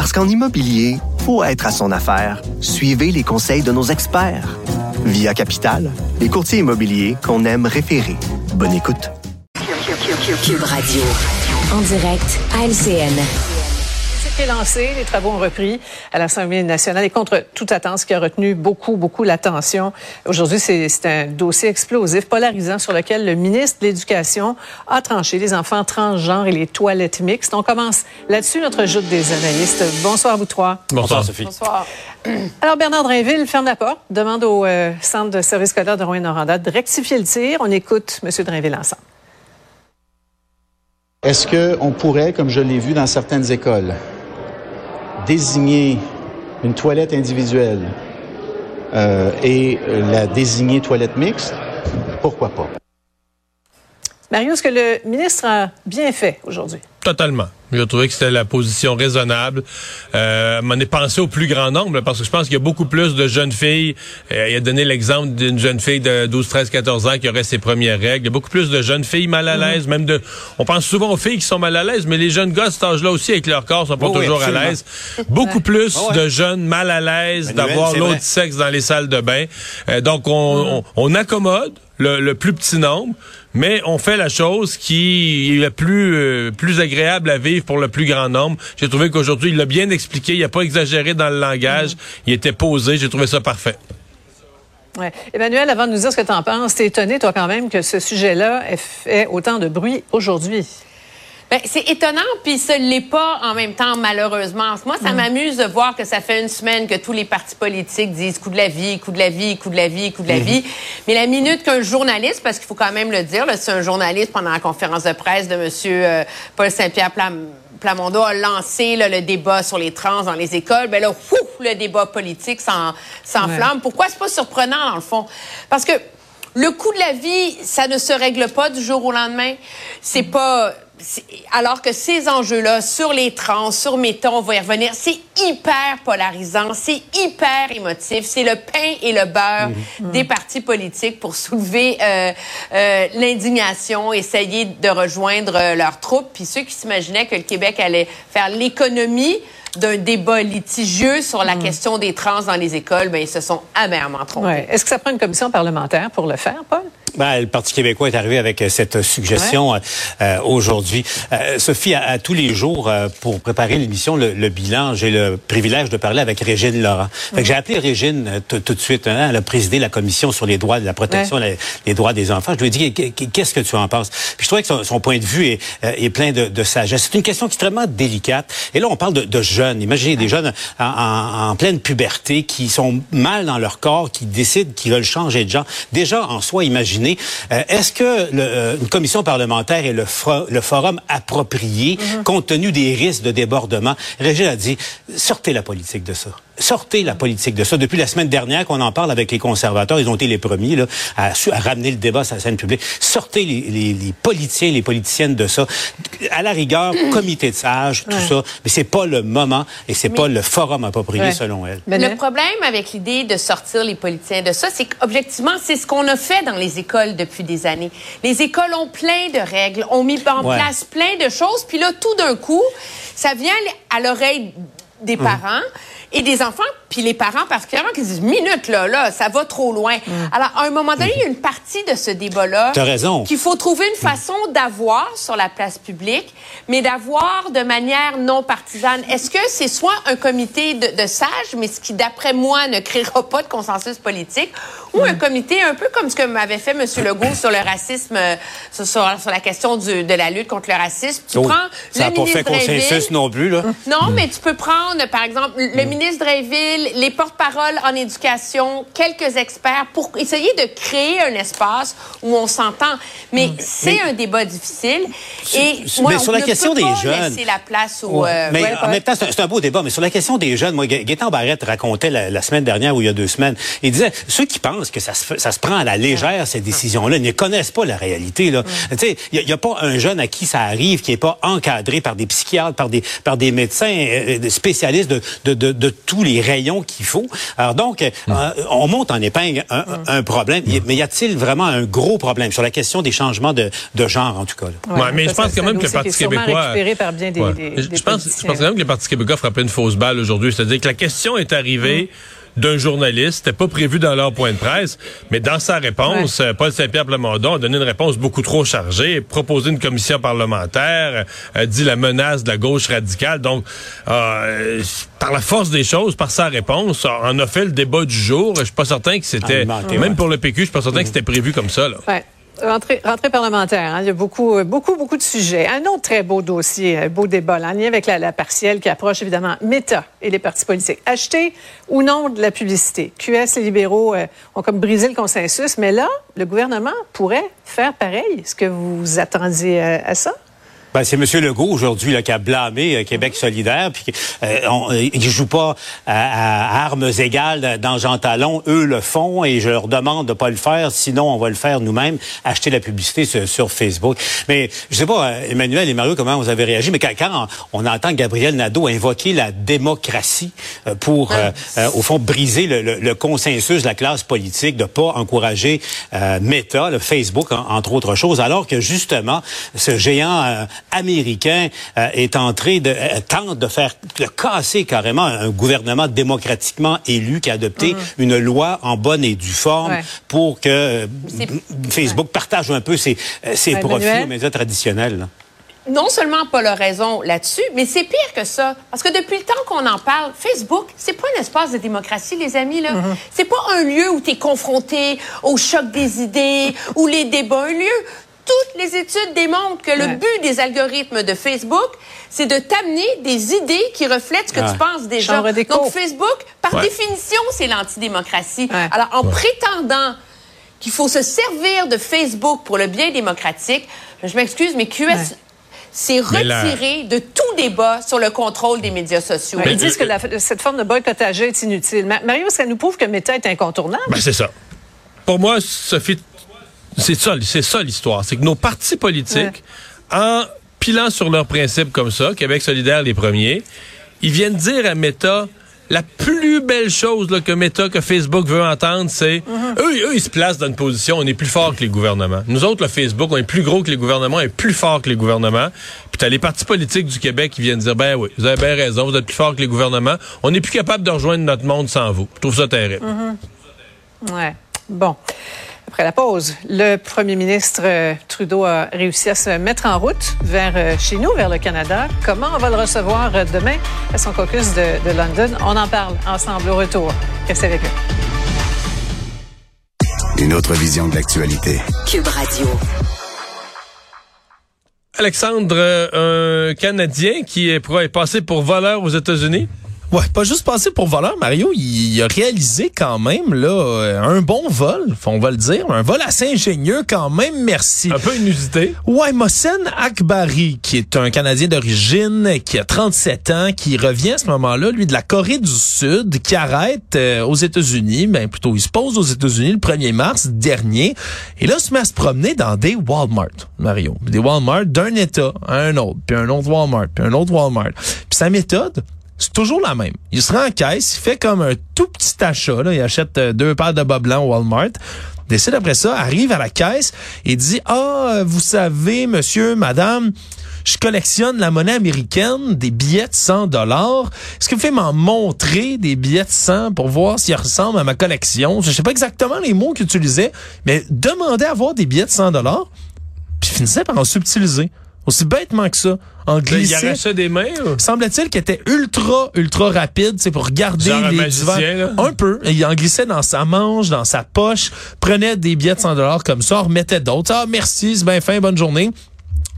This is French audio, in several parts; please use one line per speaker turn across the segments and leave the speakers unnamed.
Parce qu'en immobilier, faut être à son affaire. Suivez les conseils de nos experts. Via Capital, les courtiers immobiliers qu'on aime référer. Bonne écoute.
Cube Radio. En direct à LCN
est lancé, les travaux ont repris à l'Assemblée nationale et contre toute attente, ce qui a retenu beaucoup, beaucoup l'attention. Aujourd'hui, c'est un dossier explosif, polarisant, sur lequel le ministre de l'Éducation a tranché les enfants transgenres et les toilettes mixtes. On commence là-dessus notre joute des analystes. Bonsoir vous trois.
Bonsoir, Sophie.
Bonsoir. Alors, Bernard Drinville ferme la porte, demande au euh, Centre de service scolaire de Rouen-Noranda de rectifier le tir. On écoute M. Drinville ensemble.
Est-ce qu'on pourrait, comme je l'ai vu dans certaines écoles, désigner une toilette individuelle euh, et la désigner toilette mixte, pourquoi pas?
Mario, est-ce que le ministre a bien fait aujourd'hui?
Totalement. J'ai trouvé que c'était la position raisonnable. Euh, m'en est pensé au plus grand nombre parce que je pense qu'il y a beaucoup plus de jeunes filles. Euh, il a donné l'exemple d'une jeune fille de 12, 13, 14 ans qui aurait ses premières règles. Il y a beaucoup plus de jeunes filles mal à l'aise, même de. On pense souvent aux filles qui sont mal à l'aise, mais les jeunes gars à cet âge-là aussi avec leur corps sont pas toujours à l'aise. Beaucoup plus ah de jeunes mal à l'aise d'avoir l'autre sexe dans les salles de bain. Euh, donc on, on accommode le, plus petit nombre, mais on fait la chose qui est la plus, euh, plus agréable à vivre pour le plus grand nombre. J'ai trouvé qu'aujourd'hui, il l'a bien expliqué, il n'a pas exagéré dans le langage, il était posé, j'ai trouvé ça parfait.
Ouais. Emmanuel, avant de nous dire ce que tu en penses, t'es étonné, toi, quand même, que ce sujet-là ait fait autant de bruit aujourd'hui.
Ben, c'est étonnant, puis ce l'est pas en même temps, malheureusement. Moi, ça mm. m'amuse de voir que ça fait une semaine que tous les partis politiques disent coup de la vie, coup de la vie, coup de la vie, coup de la mm-hmm. vie. Mais la minute qu'un journaliste, parce qu'il faut quand même le dire, c'est un journaliste pendant la conférence de presse de M. Euh, Paul Saint-Pierre Plamondon a lancé le débat sur les trans dans les écoles, ben là, le débat politique s'enflamme. Pourquoi c'est pas surprenant, dans le fond? Parce que le coût de la vie, ça ne se règle pas du jour au lendemain. C'est pas alors que ces enjeux-là, sur les trans, sur Méton, on va y revenir, c'est hyper polarisant, c'est hyper émotif, c'est le pain et le beurre mhm. des partis politiques pour soulever euh, euh, l'indignation, essayer de rejoindre euh, leurs troupes. Puis ceux qui s'imaginaient que le Québec allait faire l'économie d'un débat litigieux sur la mhm. question des trans dans les écoles, ben, ils se sont amèrement trompés.
Est-ce que ça prend une commission parlementaire pour le faire, Paul?
Ben, le Parti québécois est arrivé avec euh, cette suggestion euh, aujourd'hui. Euh, Sophie, à, tous les jours, pour préparer l'émission, le, bilan, j'ai le privilège de parler avec Régine Laurent. J'ai appelé Régine tout de suite. Hein, elle a présidé la commission sur les droits de la protection des droits des enfants. Je lui ai dit, qu'est-ce que tu en penses? Puis je trouvais que son, point de vue est, est plein de, de sagesse. C'est une question extrêmement délicate. Et là, on parle de, de jeunes. Imaginez des jeunes en, en, en, pleine puberté qui sont mal dans leur corps, qui décident qu'ils veulent changer de genre. Déjà, en soi, imaginez euh, est-ce que le, euh, une commission parlementaire est le, le forum approprié mhm. compte tenu des risques de débordement? Régis a dit, sortez la politique de ça sortez la politique de ça. Depuis la semaine dernière qu'on en parle avec les conservateurs, ils ont été les premiers là, à, ramener le débat sur la scène publique. Sortez les, les, les, politiciens, les politiciennes de ça. À la rigueur, comité de sages, tout ça, mais c'est pas le moment et c'est pas le forum approprié selon elle.
le problème avec l'idée de sortir les politiciens de ça, c'est qu'objectivement, c'est ce qu'on a fait dans les écoles depuis des années. Les écoles ont plein de règles, ont mis en place plein de choses, puis là, tout d'un coup, ça vient à l'oreille des hum. parents et des enfants, puis les parents particulièrement qui disent minute là, là, ça va trop loin. Mm. Alors à un moment donné, il y a une partie de ce débat-là qu'il faut trouver une mm. façon d'avoir sur la place publique, mais d'avoir de manière non partisane. Est-ce que c'est soit un comité de, sages, mais ce qui d'après moi ne créera pas de consensus politique, ou un comité un peu comme ce que m'avait fait M. Legault sur le racisme, euh, sur, sur, la question du, de la lutte contre le racisme. Tu
oh, prends ça n'a pas fait consensus non plus là.
Non, mais tu peux prendre par exemple le ministre ministre Dreyville, les porte-paroles en éducation, quelques experts pour essayer de créer un espace où on s'entend. Mais
Mm.
c'est un débat difficile. Et moi,
mais
on
sur la
ne
question
peut
des
pas
jeunes.
laisser la place au.
Ouais.
euh,
mais en même temps, c'est un- beau débat. Mais sur la question des jeunes, moi, Gaétan Barrette racontait la, la semaine dernière ou il y a deux semaines, il disait ceux qui pensent que ça se, fait- ça se prend à la légère ces décisions-là ne connaissent pas la réalité. Là, tu sais, il y, a pas un jeune à qui ça arrive qui est pas encadré par des psychiatres, par des par des médecins euh, des spécialistes de, de, de, de tous les rayons qu'il faut. Alors donc, euh, on monte en épingle un, un problème. Y- Mais y a-t-il vraiment un gros problème sur la question des changements de, de genre en tout cas? là?
Ouais, mais je pense quand même que le Parti québécois.
récupéré par bien des-
Ouais.
des-
je,
des
je pense, je
politiciens.
pense quand même que le Parti québécois frappait une fausse balle aujourd'hui. C'est-à-dire que la question est arrivée. D'un journaliste, c'était pas prévu dans leur point de presse, mais dans sa réponse, Paul Saint-Pierre Plamondon a donné une réponse beaucoup trop chargée, proposé une commission parlementaire, euh, dit la menace de la gauche radicale. Donc, euh, par la force des choses, par sa réponse, on a fait le débat du jour. Je suis pas certain que c'était,
Alimenté,
même
ouais.
pour le PQ, je suis pas certain que c'était prévu comme ça. Là.
Ouais. Rentrée, rentrée parlementaire, hein. il y a beaucoup, euh, beaucoup, beaucoup de sujets. Un autre très beau dossier, beau débat, en lien avec la, partielle qui approche évidemment Meta et les partis politiques. Acheter ou non de la publicité? QS, les libéraux euh, ont comme brisé le consensus, mais là, le gouvernement pourrait faire pareil. Est-ce que vous attendiez euh, à ça?
Ben, c'est M. Legault aujourd'hui là, qui a blâmé euh, Québec solidaire, puis euh, on, euh, ils jouent pas à, à armes égales dans Jean Talon. Eux le font et je leur demande de pas le faire, sinon on va le faire nous-mêmes, acheter la publicité sur, sur Facebook. Mais je sais pas, euh, Emmanuel et Mario, comment vous avez réagi, mais quand, quand on entend Gabriel Nadeau invoquer la démocratie euh, pour, euh, euh, au fond, briser le, le- le consensus de la classe politique, de pas encourager euh, Meta, le Facebook, en- entre autres choses, alors que justement, ce géant euh, américain euh, est entré de euh, tente de faire de casser carrément un gouvernement démocratiquement élu qui a adopté une loi en bonne et due forme
Ouais.
pour que euh, Facebook partage un peu ses, ses
Ouais,
profits
Emmanuel?
aux médias traditionnels. là.
non seulement Paul a raison là-dessus, mais c'est pire que ça. Parce que depuis le temps qu'on en parle, Facebook, c'est pas un espace de démocratie, les amis, là. C'est pas un lieu où tu es confronté au choc des idées, ou les débats. Un lieu. Toutes les études démontrent que le but des algorithmes de Facebook, c'est de t'amener des idées qui reflètent ce que
Ouais.
tu penses déjà. Donc, Facebook, par
Ouais.
définition, c'est l'antidémocratie.
Ouais.
Alors, en prétendant qu'il faut se servir de Facebook pour le bien démocratique, je m'excuse, mais QS
la-
retiré de tout débat sur le contrôle des médias sociaux.
Ils disent que la- cette forme de boycottage est inutile. Ma- Mario, ça nous prouve que Meta est incontournable?
Ben, c'est ça. Pour moi, Sophie, c'est ça, c'est ça l'histoire. C'est que nos partis politiques, en pilant sur leurs principes comme ça, Québec solidaire les premiers, ils viennent dire à Meta, la plus belle chose là, que Meta, que Facebook veut entendre, c'est eux, eux, ils se placent dans une position, on est plus fort que les gouvernements. Nous autres, le Facebook, on est plus gros que les gouvernements, on est plus fort que les gouvernements. Puis t'as les partis politiques du Québec qui viennent dire, ben oui, vous avez bien raison, vous êtes plus fort que les gouvernements. On n'est plus capable de rejoindre notre monde sans vous. Je trouve ça terrible.
Ouais. Bon. Après la pause, le premier ministre euh, Trudeau a réussi à se mettre en route vers euh, chez nous, vers le Canada. Comment on va le recevoir euh, demain à son caucus de, de London? On en parle ensemble au retour. Restez avec nous.
Une autre vision de l'actualité.
Cube Radio.
Alexandre, un Canadien qui est, est passé pour voleur aux États-Unis.
Ouais, pas juste passé pour voleur, Mario. Il, a réalisé quand même là euh, un bon vol, on va le dire, un vol assez ingénieux quand même. Merci.
Un peu inusité.
Ouais, Mohsen Akbari, qui est un Canadien d'origine, qui a 37 ans, qui revient à ce moment-là, lui, de la Corée du Sud, qui arrête euh, aux États-Unis, ben plutôt, il se pose aux États-Unis le 1er mars dernier, et là, il se met à se promener dans des Walmart, Mario. Des Walmart d'un État à un autre, puis un autre Walmart, puis un autre Walmart. Puis sa méthode, c'est toujours la même. Il se rend en caisse, il fait comme un tout petit achat, là, il achète euh, deux paires de bas blancs au Walmart, décide après ça, arrive à la caisse et dit ah vous savez monsieur madame je collectionne la monnaie américaine, des billets de 100 dollars. Est-ce que vous pouvez m'en montrer des billets de 100 pour voir s'ils ressemblent à ma collection? Je sais pas exactement les mots qu'il utilisait, mais demandez à avoir des billets de 100 dollars, puis finissait par en subtiliser. Aussi bêtement que ça. En
Ben, Il
glisser.
arrachait des mains. ou?
Semble-t-il qu'il était ultra, ultra rapide, c'est pour garder
Genre un
les
magicien,
divers-
là.
Un peu. Il en glissait dans sa manche, dans sa poche, prenait des billets de 100 dollars comme ça, en remettait d'autres. Ah, merci, c'est bien fin, bonne journée.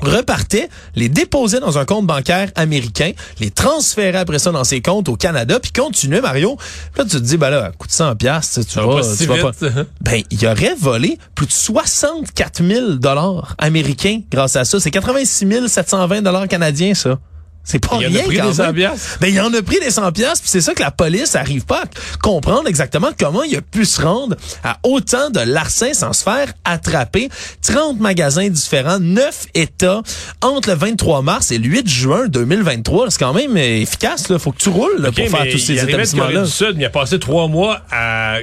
Repartait, les déposait dans un compte bancaire américain, les transférait après ça dans ses comptes au Canada, puis continuait, Mario. Là, tu te dis, ben là, coûte 100 piastres, tu vas,
pas
tu vas
vite.
pas- Ben, il aurait volé plus de 64 000 dollars américains grâce à ça. C'est 86 720 dollars canadiens, ça. C'est pas
Il en a
rien
pris des 100
même.
piastres?
Ben, il en a pris des 100 pièces, puis c'est ça que la police arrive pas à comprendre exactement comment il a pu se rendre à autant de larcins sans se faire attraper. 30 magasins différents, 9 États entre le 23 mars et le 8 juin 2023. C'est quand même efficace, là. Faut que tu roules là, pour faire tous ces
il
établissements-là.
il a passé trois mois à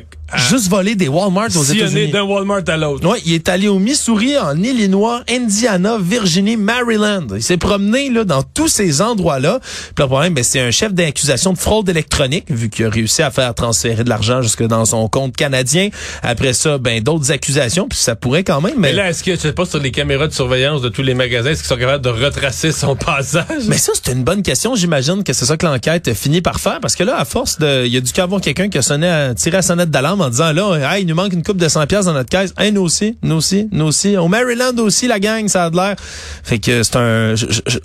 Juste voler des Walmart aux États-Unis.
d'un Walmart à l'autre.
Ouais, il est allé au Missouri, en Illinois, Indiana, Virginie, Maryland. Il s'est promené là dans tous ces endroits-là. Le problème, ben, c'est un chef d'accusation de fraude électronique, vu qu'il a réussi à faire transférer de l'argent jusque dans son compte canadien. Après ça, ben d'autres accusations, puis ça pourrait quand même.
Mais
Mais,
là, est-ce que, je sais pas, sur les caméras de surveillance de tous les magasins, est-ce qu'ils sont capables de retracer son passage?
mais ça, c'est une bonne question. J'imagine que c'est ça que l'enquête finit par faire, parce que là, à force de, il y a dû qu'avoir quelqu'un qui a sonné, à, tiré à sonnette d'alarme en disant là, hey, il nous manque une coupe de 100 pièces dans notre caisse. Hey, nous aussi, nous aussi, nous aussi. Au Maryland aussi, la gang, ça a de l'air. Fait que c'est un,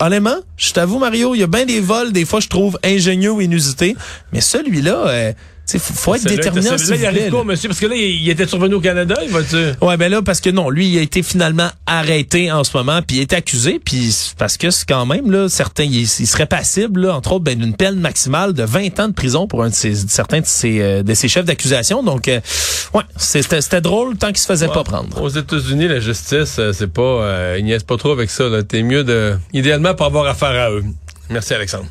honnêtement, je t'avoue, Mario, il y a bien des vols, des fois, je trouve ingénieux ou inusités, mais celui-là, euh, sais, faut, faut être déterminant. s'il
il arrive quoi,
là.
monsieur? Parce que là, il, il était survenu au Canada, il va-tu?
Ouais, ben là, parce que non, lui, il a été finalement arrêté en ce moment, puis il est accusé, puis parce que c'est quand même, là, certains, il, il serait passible, là, entre autres, ben, d'une peine maximale de 20 ans de prison pour un de ses, certains de ses, euh, de ses chefs d'accusation. Donc, euh, ouais, c'était c'était drôle tant qu'il se faisait pas prendre.
Aux États-Unis, la justice, euh, c'est pas, euh, ils niaisent pas trop avec ça, là. T'es mieux de, idéalement, pas avoir affaire à eux. Merci, Alexandre.